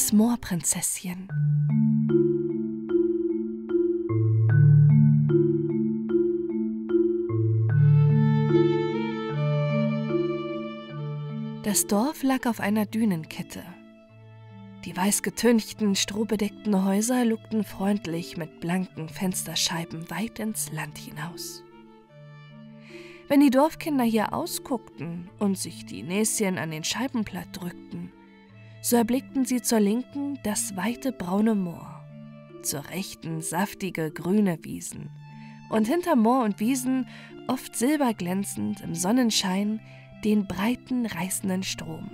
Das Moorprinzesschen. Das Dorf lag auf einer Dünenkette. Die weiß getünchten, strohbedeckten Häuser lugten freundlich mit blanken Fensterscheiben weit ins Land hinaus. Wenn die Dorfkinder hier ausguckten und sich die Näschen an den Scheibenblatt drückten, so erblickten sie zur Linken das weite braune Moor, zur Rechten saftige grüne Wiesen und hinter Moor und Wiesen, oft silberglänzend im Sonnenschein, den breiten, reißenden Strom.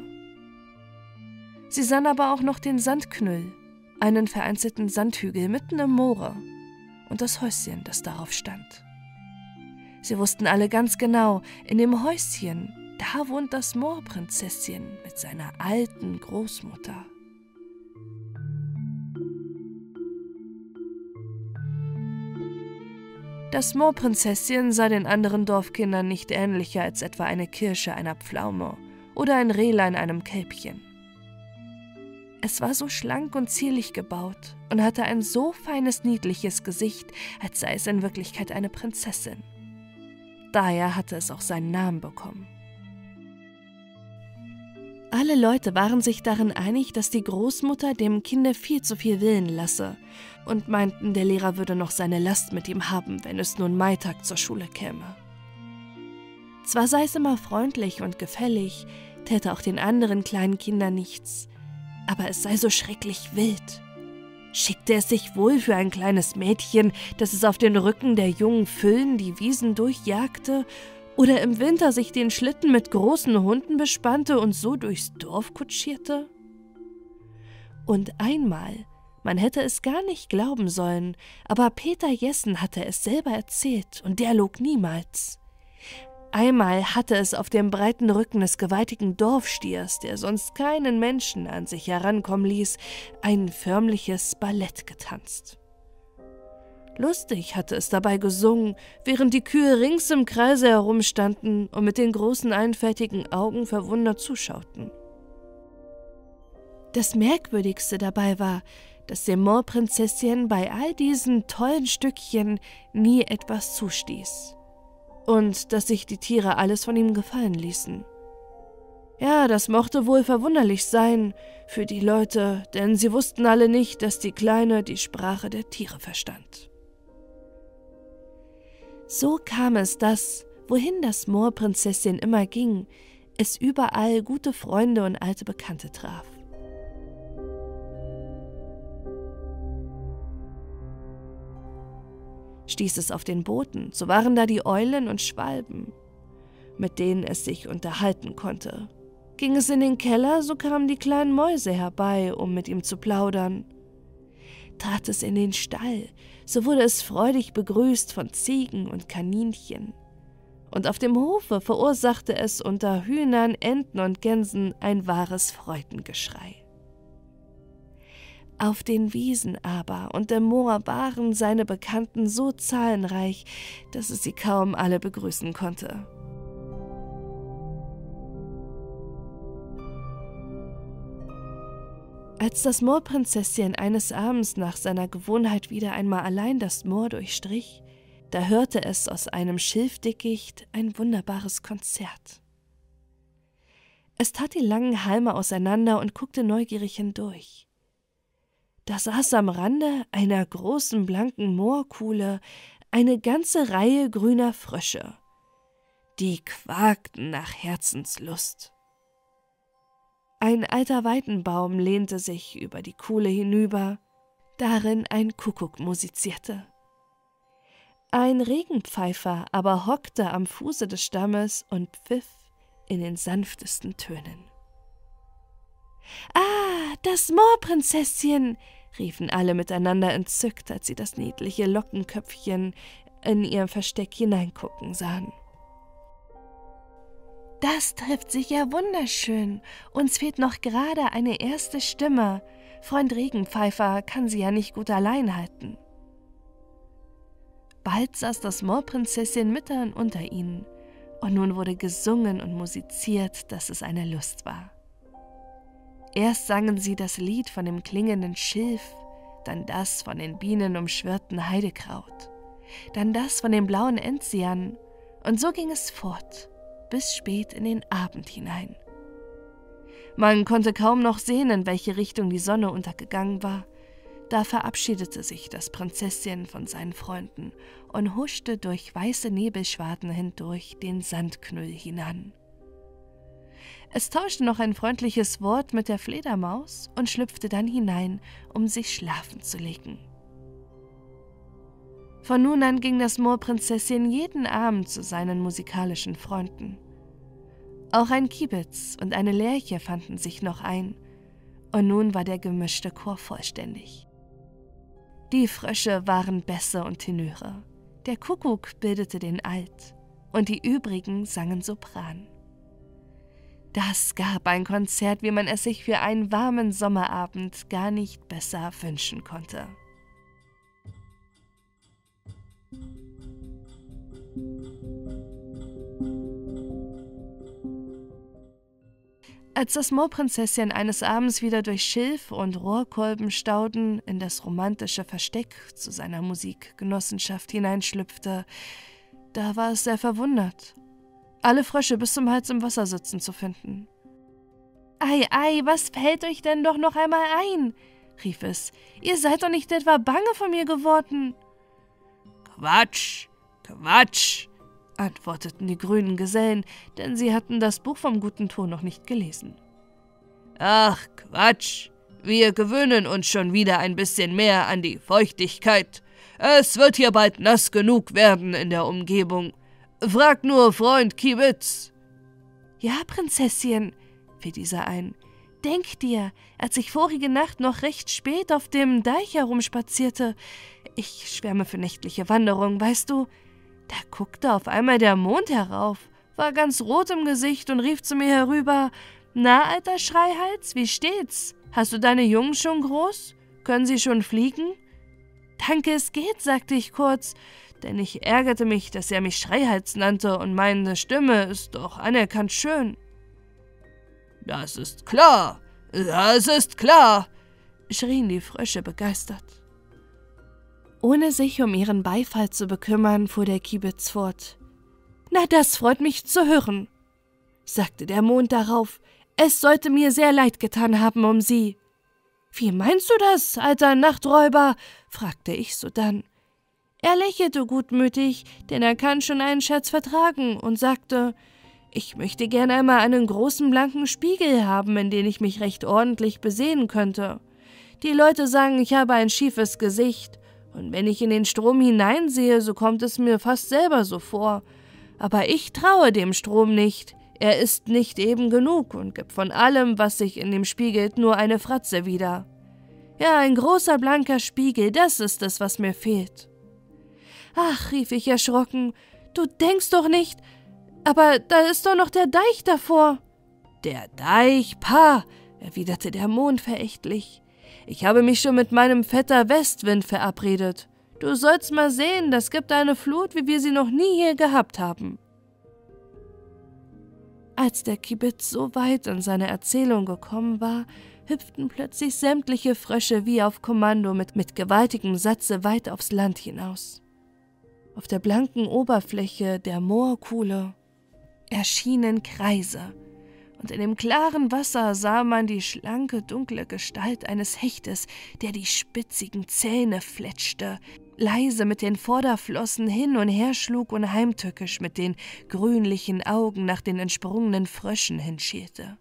Sie sahen aber auch noch den Sandknüll, einen vereinzelten Sandhügel mitten im Moore und das Häuschen, das darauf stand. Sie wussten alle ganz genau, in dem Häuschen, da wohnt das Moorprinzesschen mit seiner alten Großmutter. Das Moorprinzesschen sah den anderen Dorfkindern nicht ähnlicher als etwa eine Kirsche einer Pflaume oder ein Rehlein einem Kälbchen. Es war so schlank und zierlich gebaut und hatte ein so feines, niedliches Gesicht, als sei es in Wirklichkeit eine Prinzessin. Daher hatte es auch seinen Namen bekommen. Alle Leute waren sich darin einig, dass die Großmutter dem Kinde viel zu viel Willen lasse und meinten, der Lehrer würde noch seine Last mit ihm haben, wenn es nun Maitag zur Schule käme. Zwar sei es immer freundlich und gefällig, täte auch den anderen kleinen Kindern nichts, aber es sei so schrecklich wild. Schickte es sich wohl für ein kleines Mädchen, das es auf den Rücken der jungen Füllen die Wiesen durchjagte oder im Winter sich den Schlitten mit großen Hunden bespannte und so durchs Dorf kutschierte? Und einmal, man hätte es gar nicht glauben sollen, aber Peter Jessen hatte es selber erzählt und der log niemals. Einmal hatte es auf dem breiten Rücken des gewaltigen Dorfstiers, der sonst keinen Menschen an sich herankommen ließ, ein förmliches Ballett getanzt. Lustig hatte es dabei gesungen, während die Kühe rings im Kreise herumstanden und mit den großen einfältigen Augen verwundert zuschauten. Das Merkwürdigste dabei war, dass dem Moorprinzesschen bei all diesen tollen Stückchen nie etwas zustieß. Und dass sich die Tiere alles von ihm gefallen ließen. Ja, das mochte wohl verwunderlich sein für die Leute, denn sie wussten alle nicht, dass die Kleine die Sprache der Tiere verstand. So kam es, dass, wohin das Moorprinzessin immer ging, es überall gute Freunde und alte Bekannte traf. Stieß es auf den Booten, so waren da die Eulen und Schwalben, mit denen es sich unterhalten konnte. Ging es in den Keller, so kamen die kleinen Mäuse herbei, um mit ihm zu plaudern trat es in den Stall, so wurde es freudig begrüßt von Ziegen und Kaninchen. Und auf dem Hofe verursachte es unter Hühnern, Enten und Gänsen ein wahres Freudengeschrei. Auf den Wiesen aber und im Moor waren seine Bekannten so zahlenreich, dass es sie kaum alle begrüßen konnte. Als das Moorprinzesschen eines Abends nach seiner Gewohnheit wieder einmal allein das Moor durchstrich, da hörte es aus einem Schilfdickicht ein wunderbares Konzert. Es tat die langen Halme auseinander und guckte neugierig hindurch. Da saß am Rande einer großen blanken Moorkuhle eine ganze Reihe grüner Frösche. Die quakten nach Herzenslust. Ein alter Weidenbaum lehnte sich über die Kuhle hinüber, darin ein Kuckuck musizierte. Ein Regenpfeifer aber hockte am Fuße des Stammes und pfiff in den sanftesten Tönen. Ah, das Moorprinzesschen! riefen alle miteinander entzückt, als sie das niedliche Lockenköpfchen in ihr Versteck hineingucken sahen. Das trifft sich ja wunderschön. Uns fehlt noch gerade eine erste Stimme. Freund Regenpfeifer kann sie ja nicht gut allein halten. Bald saß das Moorprinzessin mitten unter ihnen, und nun wurde gesungen und musiziert, dass es eine Lust war. Erst sangen sie das Lied von dem klingenden Schilf, dann das von den Bienen umschwirrten Heidekraut, dann das von den blauen Enzianen, und so ging es fort, bis spät in den Abend hinein. Man konnte kaum noch sehen, in welche Richtung die Sonne untergegangen war, da verabschiedete sich das Prinzesschen von seinen Freunden und huschte durch weiße Nebelschwaden hindurch den Sandknüll hinan. Es tauschte noch ein freundliches Wort mit der Fledermaus und schlüpfte dann hinein, um sich schlafen zu legen. Von nun an ging das Moorprinzesschen jeden Abend zu seinen musikalischen Freunden. Auch ein Kiebitz und eine Lerche fanden sich noch ein, und nun war der gemischte Chor vollständig. Die Frösche waren Bässe und Tenöre, der Kuckuck bildete den Alt, und die übrigen sangen Sopran. Das gab ein Konzert, wie man es sich für einen warmen Sommerabend gar nicht besser wünschen konnte. Als das Moorprinzesschen eines Abends wieder durch Schilf und Rohrkolbenstauden in das romantische Versteck zu seiner Musikgenossenschaft hineinschlüpfte, da war es sehr verwundert, alle Frösche bis zum Hals im Wasser sitzen zu finden. Ei, ei, was fällt euch denn doch noch einmal ein? rief es. Ihr seid doch nicht etwa bange vor mir geworden. Quatsch, Quatsch, antworteten die grünen Gesellen, denn sie hatten das Buch vom guten Ton noch nicht gelesen. Ach, Quatsch. Wir gewöhnen uns schon wieder ein bisschen mehr an die Feuchtigkeit. Es wird hier bald nass genug werden in der Umgebung. Frag nur Freund Kiebitz. Ja, Prinzesschen, fiel dieser ein. Denk dir, als ich vorige Nacht noch recht spät auf dem Deich herumspazierte, ich schwärme für nächtliche Wanderungen, weißt du, da guckte auf einmal der Mond herauf, war ganz rot im Gesicht und rief zu mir herüber: Na, alter Schreihals, wie steht's? Hast du deine Jungen schon groß? Können sie schon fliegen? Danke, es geht, sagte ich kurz, denn ich ärgerte mich, dass er mich Schreihals nannte und meine Stimme ist doch anerkannt schön. Das ist klar, das ist klar, schrien die Frösche begeistert. Ohne sich um ihren Beifall zu bekümmern, fuhr der Kiebitz fort. Na, das freut mich zu hören, sagte der Mond darauf. Es sollte mir sehr leid getan haben um Sie. Wie meinst du das, alter Nachträuber? fragte ich sodann. Er lächelte gutmütig, denn er kann schon einen Scherz vertragen, und sagte, ich möchte gern einmal einen großen blanken Spiegel haben, in den ich mich recht ordentlich besehen könnte. Die Leute sagen, ich habe ein schiefes Gesicht, und wenn ich in den Strom hineinsehe, so kommt es mir fast selber so vor. Aber ich traue dem Strom nicht. Er ist nicht eben genug und gibt von allem, was sich in dem spiegelt, nur eine Fratze wieder. Ja, ein großer blanker Spiegel, das ist es, was mir fehlt. Ach, rief ich erschrocken, du denkst doch nicht. Aber da ist doch noch der Deich davor. Der Deich, pa, erwiderte der Mond verächtlich. Ich habe mich schon mit meinem Vetter Westwind verabredet. Du sollst mal sehen, das gibt eine Flut, wie wir sie noch nie hier gehabt haben. Als der Kibitz so weit in seine Erzählung gekommen war, hüpften plötzlich sämtliche Frösche wie auf Kommando mit, mit gewaltigem Satze weit aufs Land hinaus. Auf der blanken Oberfläche der Moorkuhle erschienen Kreise, und in dem klaren Wasser sah man die schlanke, dunkle Gestalt eines Hechtes, der die spitzigen Zähne fletschte, leise mit den Vorderflossen hin und her schlug und heimtückisch mit den grünlichen Augen nach den entsprungenen Fröschen hinschielte.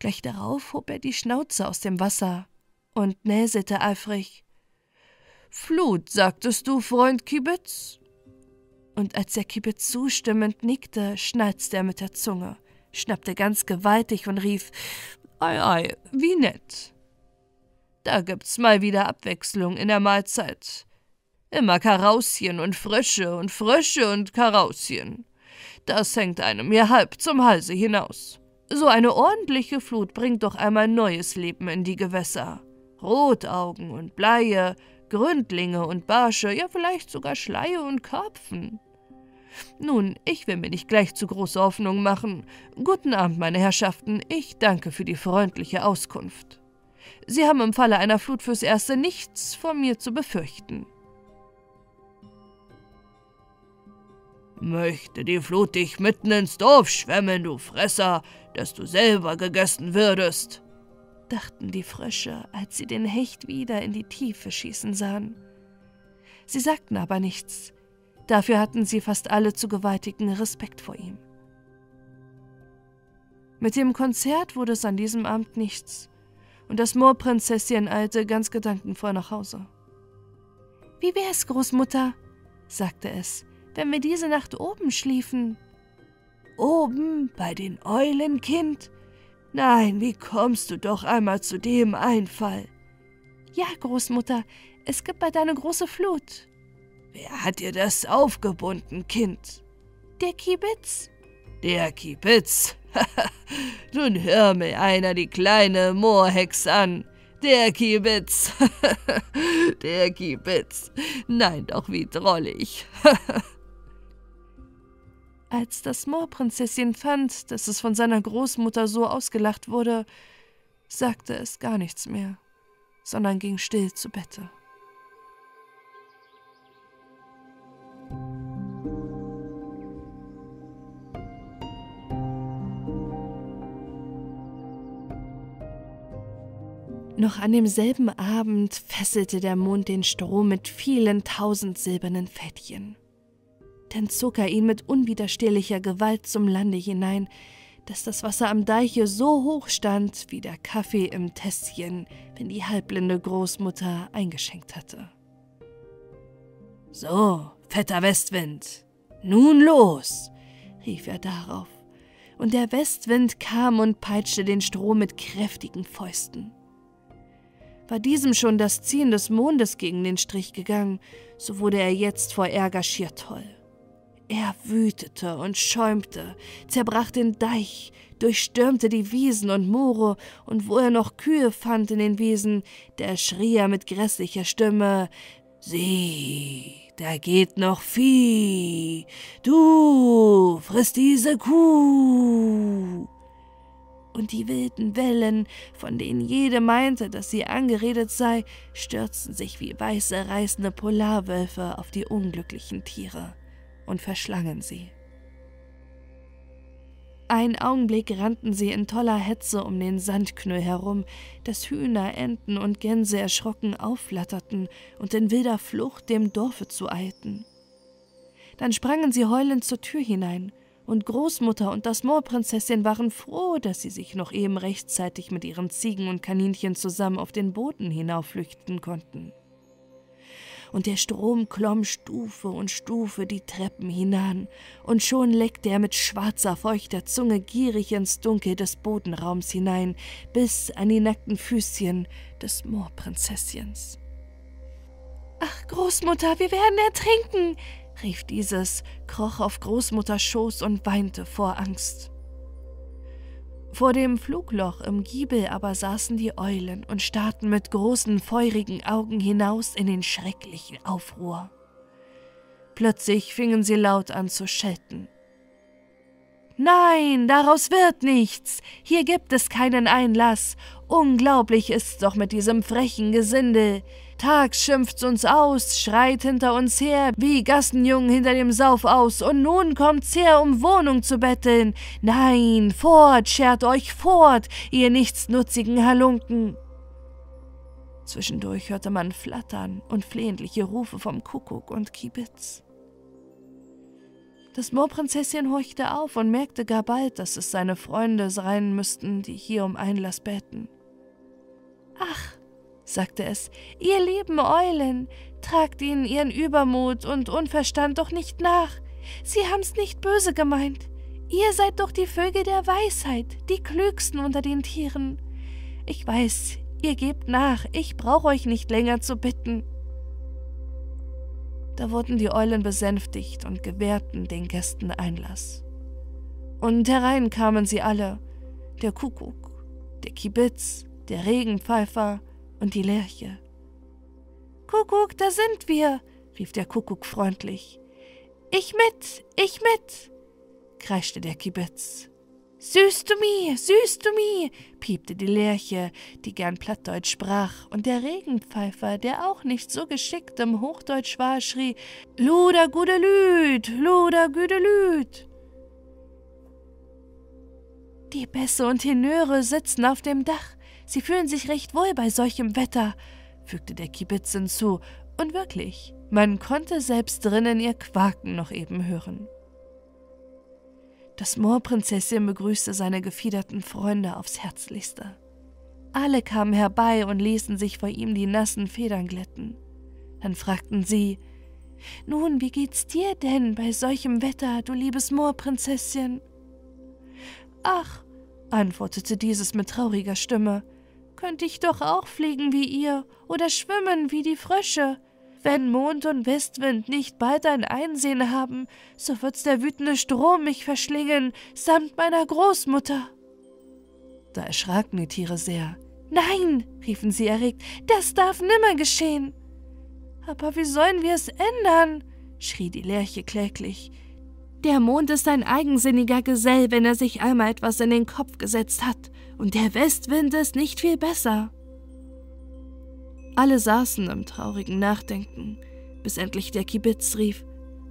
Gleich darauf hob er die Schnauze aus dem Wasser und näselte eifrig. Flut, sagtest du, Freund Kibitz? Und als der Kibitz zustimmend nickte, schnalzte er mit der Zunge schnappte ganz gewaltig und rief Ei, ei, wie nett. Da gibt's mal wieder Abwechslung in der Mahlzeit. Immer Karauschen und Frösche und Frösche und Karauschen. Das hängt einem mir halb zum Halse hinaus. So eine ordentliche Flut bringt doch einmal neues Leben in die Gewässer. Rotaugen und Bleie, Gründlinge und Barsche, ja vielleicht sogar Schleie und Karpfen. Nun, ich will mir nicht gleich zu große Hoffnung machen. Guten Abend, meine Herrschaften, ich danke für die freundliche Auskunft. Sie haben im Falle einer Flut fürs Erste nichts von mir zu befürchten. Möchte die Flut dich mitten ins Dorf schwemmen, du Fresser, dass du selber gegessen würdest, dachten die Frösche, als sie den Hecht wieder in die Tiefe schießen sahen. Sie sagten aber nichts, dafür hatten sie fast alle zu gewaltigen Respekt vor ihm. Mit dem Konzert wurde es an diesem Abend nichts, und das Moorprinzesschen eilte ganz gedankenvoll nach Hause. Wie wär's, Großmutter? sagte es wenn wir diese Nacht oben schliefen. Oben bei den Eulen, Kind? Nein, wie kommst du doch einmal zu dem Einfall? Ja, Großmutter, es gibt bald eine große Flut. Wer hat dir das aufgebunden, Kind? Der Kiebitz. Der Kiebitz? Nun hör mir einer die kleine Moorhex an. Der Kiebitz. Der Kiebitz. Nein, doch wie drollig. Als das Moorprinzesschen fand, dass es von seiner Großmutter so ausgelacht wurde, sagte es gar nichts mehr, sondern ging still zu Bette. Noch an demselben Abend fesselte der Mond den Strom mit vielen tausend silbernen Fettchen dann zog er ihn mit unwiderstehlicher Gewalt zum Lande hinein, dass das Wasser am Deiche so hoch stand wie der Kaffee im Tässchen, wenn die halbblinde Großmutter eingeschenkt hatte. So, fetter Westwind, nun los, rief er darauf, und der Westwind kam und peitschte den Strom mit kräftigen Fäusten. War diesem schon das Ziehen des Mondes gegen den Strich gegangen, so wurde er jetzt vor Ärger schier toll. Er wütete und schäumte, zerbrach den Deich, durchstürmte die Wiesen und Moore, und wo er noch Kühe fand in den Wiesen, da schrie er mit grässlicher Stimme Sieh, da geht noch Vieh, du friss diese Kuh. Und die wilden Wellen, von denen jede meinte, dass sie angeredet sei, stürzten sich wie weiße reißende Polarwölfe auf die unglücklichen Tiere und verschlangen sie. Ein Augenblick rannten sie in toller Hetze um den Sandknüll herum, dass Hühner, Enten und Gänse erschrocken aufflatterten und in wilder Flucht dem Dorfe zueilten. Dann sprangen sie heulend zur Tür hinein, und Großmutter und das Moorprinzessin waren froh, dass sie sich noch eben rechtzeitig mit ihren Ziegen und Kaninchen zusammen auf den Boden hinaufflüchten konnten und der Strom klomm Stufe und Stufe die Treppen hinan, und schon leckte er mit schwarzer, feuchter Zunge gierig ins Dunkel des Bodenraums hinein, bis an die nackten Füßchen des Moorprinzesschens. Ach, Großmutter, wir werden ertrinken, rief dieses, kroch auf Großmutters Schoß und weinte vor Angst. Vor dem Flugloch im Giebel aber saßen die Eulen und starrten mit großen, feurigen Augen hinaus in den schrecklichen Aufruhr. Plötzlich fingen sie laut an zu schelten. Nein, daraus wird nichts. Hier gibt es keinen Einlass. Unglaublich ist's doch mit diesem frechen Gesindel. Tags schimpft's uns aus, schreit hinter uns her, wie Gassenjungen hinter dem Sauf aus, und nun kommt's her, um Wohnung zu betteln. Nein, fort, schert euch fort, ihr nichtsnutzigen Halunken. Zwischendurch hörte man Flattern und flehentliche Rufe vom Kuckuck und Kibitz. Das Moorprinzesschen horchte auf und merkte gar bald, dass es seine Freunde sein müssten, die hier um Einlass bäten. Ach, sagte es, ihr lieben Eulen, tragt ihnen ihren Übermut und Unverstand doch nicht nach. Sie haben's nicht böse gemeint. Ihr seid doch die Vögel der Weisheit, die klügsten unter den Tieren. Ich weiß, ihr gebt nach, ich brauche euch nicht länger zu bitten. Da wurden die Eulen besänftigt und gewährten den Gästen Einlass. Und herein kamen sie alle, der Kuckuck, der Kibitz, der Regenpfeifer und die Lerche. Kuckuck, da sind wir, rief der Kuckuck freundlich. Ich mit, ich mit, kreischte der Kibitz. Süß du mi, süß du mi, piepte die Lerche, die gern Plattdeutsch sprach, und der Regenpfeifer, der auch nicht so geschickt im Hochdeutsch war, schrie Luder gude Lüd, Luder güde Lüd. Die Bässe und Tenöre sitzen auf dem Dach, sie fühlen sich recht wohl bei solchem Wetter, fügte der Kibitz hinzu, und wirklich, man konnte selbst drinnen ihr Quaken noch eben hören. Das Moorprinzessin begrüßte seine gefiederten Freunde aufs Herzlichste. Alle kamen herbei und ließen sich vor ihm die nassen Federn glätten. Dann fragten sie, nun, wie geht's dir denn bei solchem Wetter, du liebes Moorprinzesschen? Ach, antwortete dieses mit trauriger Stimme, könnte ich doch auch fliegen wie ihr oder schwimmen wie die Frösche. Wenn Mond und Westwind nicht bald ein Einsehen haben, so wird's der wütende Strom mich verschlingen, samt meiner Großmutter. Da erschraken die Tiere sehr. Nein, riefen sie erregt, das darf nimmer geschehen. Aber wie sollen wir es ändern? schrie die Lerche kläglich. Der Mond ist ein eigensinniger Gesell, wenn er sich einmal etwas in den Kopf gesetzt hat, und der Westwind ist nicht viel besser. Alle saßen im traurigen Nachdenken, bis endlich der Kibitz rief: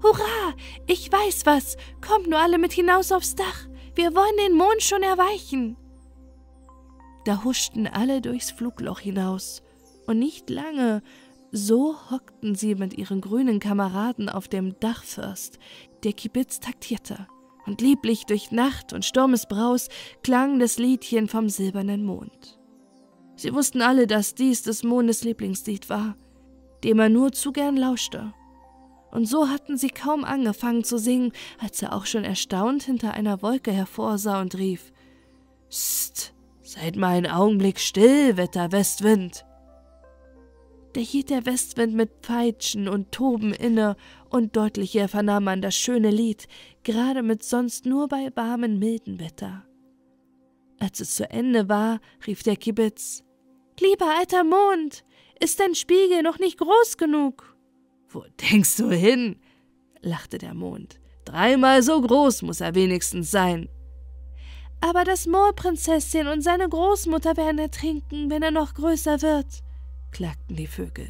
Hurra! Ich weiß was! Kommt nur alle mit hinaus aufs Dach! Wir wollen den Mond schon erweichen! Da huschten alle durchs Flugloch hinaus, und nicht lange, so hockten sie mit ihren grünen Kameraden auf dem Dachfirst. Der Kibitz taktierte, und lieblich durch Nacht und Sturmesbraus klang das Liedchen vom silbernen Mond. Sie wussten alle, dass dies des Mondes Lieblingslied war, dem er nur zu gern lauschte. Und so hatten sie kaum angefangen zu singen, als er auch schon erstaunt hinter einer Wolke hervorsah und rief: Psst, seid mal einen Augenblick still, Wetter Westwind. Da hielt der Westwind mit Peitschen und Toben inne, und deutlicher vernahm man das schöne Lied, gerade mit sonst nur bei warmen, milden Wetter. Als es zu Ende war, rief der Kibitz: Lieber alter Mond, ist dein Spiegel noch nicht groß genug? Wo denkst du hin? lachte der Mond. Dreimal so groß muss er wenigstens sein. Aber das Moorprinzessin und seine Großmutter werden ertrinken, wenn er noch größer wird, klagten die Vögel.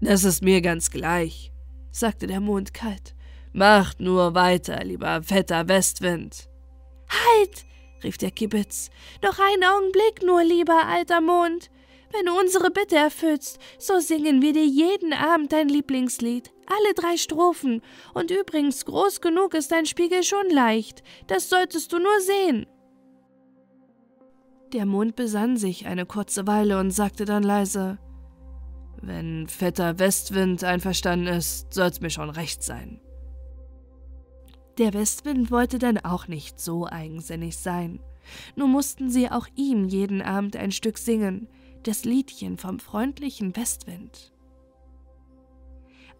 Das ist mir ganz gleich, sagte der Mond kalt. Macht nur weiter, lieber fetter Westwind. Halt! rief der Kibitz. Noch einen Augenblick nur, lieber alter Mond. Wenn du unsere Bitte erfüllst, so singen wir dir jeden Abend dein Lieblingslied, alle drei Strophen. Und übrigens, groß genug ist dein Spiegel schon leicht. Das solltest du nur sehen. Der Mond besann sich eine kurze Weile und sagte dann leise: Wenn fetter Westwind einverstanden ist, soll's mir schon recht sein. Der Westwind wollte dann auch nicht so eigensinnig sein. Nur mussten sie auch ihm jeden Abend ein Stück singen, das Liedchen vom freundlichen Westwind.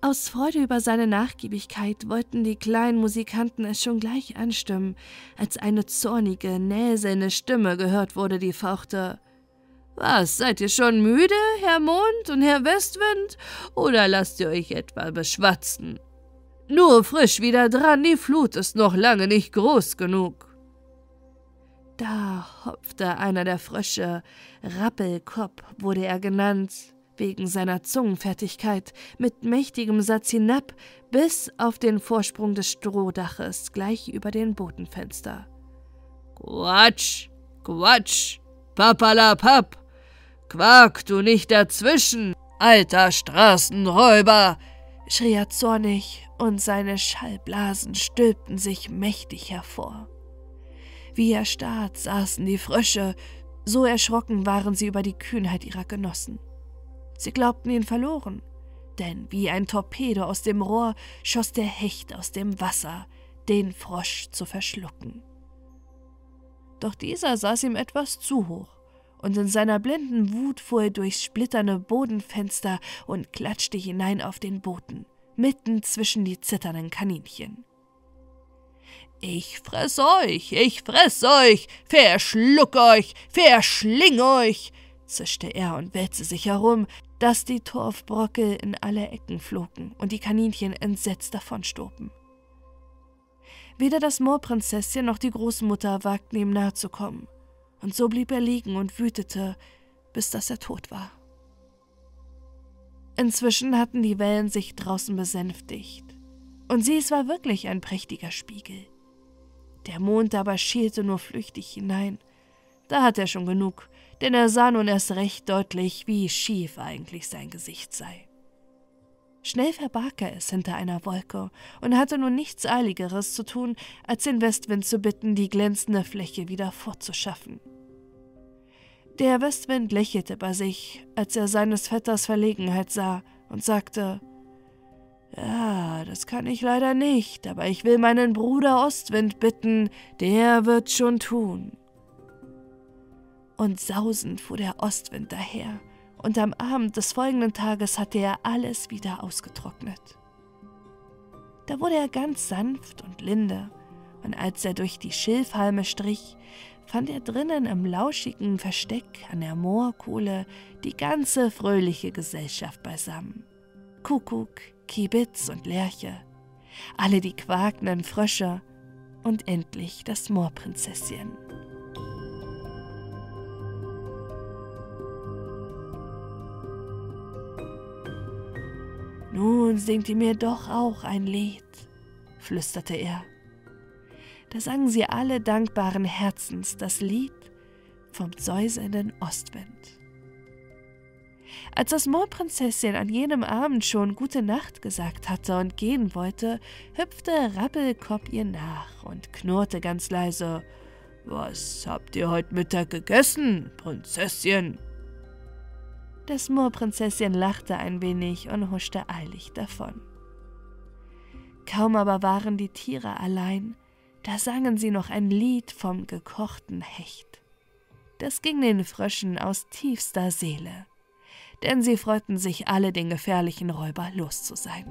Aus Freude über seine Nachgiebigkeit wollten die kleinen Musikanten es schon gleich anstimmen, als eine zornige, näselnde Stimme gehört wurde, die fauchte Was, seid ihr schon müde, Herr Mond und Herr Westwind, oder lasst ihr euch etwa beschwatzen? Nur frisch wieder dran, die Flut ist noch lange nicht groß genug. Da hopfte einer der Frösche, Rappelkopf wurde er genannt, wegen seiner Zungenfertigkeit, mit mächtigem Satz hinab bis auf den Vorsprung des Strohdaches gleich über den Botenfenster. Quatsch, Quatsch, papalapap, quak du nicht dazwischen, alter Straßenräuber, schrie er zornig, und seine Schallblasen stülpten sich mächtig hervor. Wie erstarrt saßen die Frösche, so erschrocken waren sie über die Kühnheit ihrer Genossen. Sie glaubten ihn verloren, denn wie ein Torpedo aus dem Rohr schoss der Hecht aus dem Wasser, den Frosch zu verschlucken. Doch dieser saß ihm etwas zu hoch, und in seiner blinden Wut fuhr er durchs splitternde Bodenfenster und klatschte hinein auf den Boden, mitten zwischen die zitternden Kaninchen. Ich fress euch, ich fress euch, verschluck euch, verschling euch, zischte er und wälzte sich herum, dass die Torfbrockel in alle Ecken flogen und die Kaninchen entsetzt davonstoben. Weder das Moorprinzesschen noch die Großmutter wagten ihm nahe zu kommen, und so blieb er liegen und wütete, bis dass er tot war. Inzwischen hatten die Wellen sich draußen besänftigt, und sie, es war wirklich ein prächtiger Spiegel. Der Mond aber schielte nur flüchtig hinein. Da hatte er schon genug, denn er sah nun erst recht deutlich, wie schief eigentlich sein Gesicht sei. Schnell verbarg er es hinter einer Wolke und hatte nun nichts Eiligeres zu tun, als den Westwind zu bitten, die glänzende Fläche wieder fortzuschaffen. Der Westwind lächelte bei sich, als er seines Vetters Verlegenheit sah, und sagte Ja, das kann ich leider nicht, aber ich will meinen Bruder Ostwind bitten, der wird schon tun. Und sausend fuhr der Ostwind daher, und am Abend des folgenden Tages hatte er alles wieder ausgetrocknet. Da wurde er ganz sanft und linde, und als er durch die Schilfhalme strich, fand er drinnen im lauschigen Versteck an der Moorkuhle die ganze fröhliche Gesellschaft beisammen. Kuckuck, Kibitz und Lerche, alle die quakenden Frösche und endlich das Moorprinzesschen. Nun singt ihr mir doch auch ein Lied, flüsterte er. Da sangen sie alle dankbaren Herzens das Lied vom säuselnden Ostwind. Als das Moorprinzesschen an jenem Abend schon Gute Nacht gesagt hatte und gehen wollte, hüpfte Rappelkopf ihr nach und knurrte ganz leise: Was habt ihr heute Mittag gegessen, Prinzesschen? Das Moorprinzesschen lachte ein wenig und huschte eilig davon. Kaum aber waren die Tiere allein, da sangen sie noch ein Lied vom gekochten Hecht. Das ging den Fröschen aus tiefster Seele, denn sie freuten sich alle, den gefährlichen Räuber los zu sein.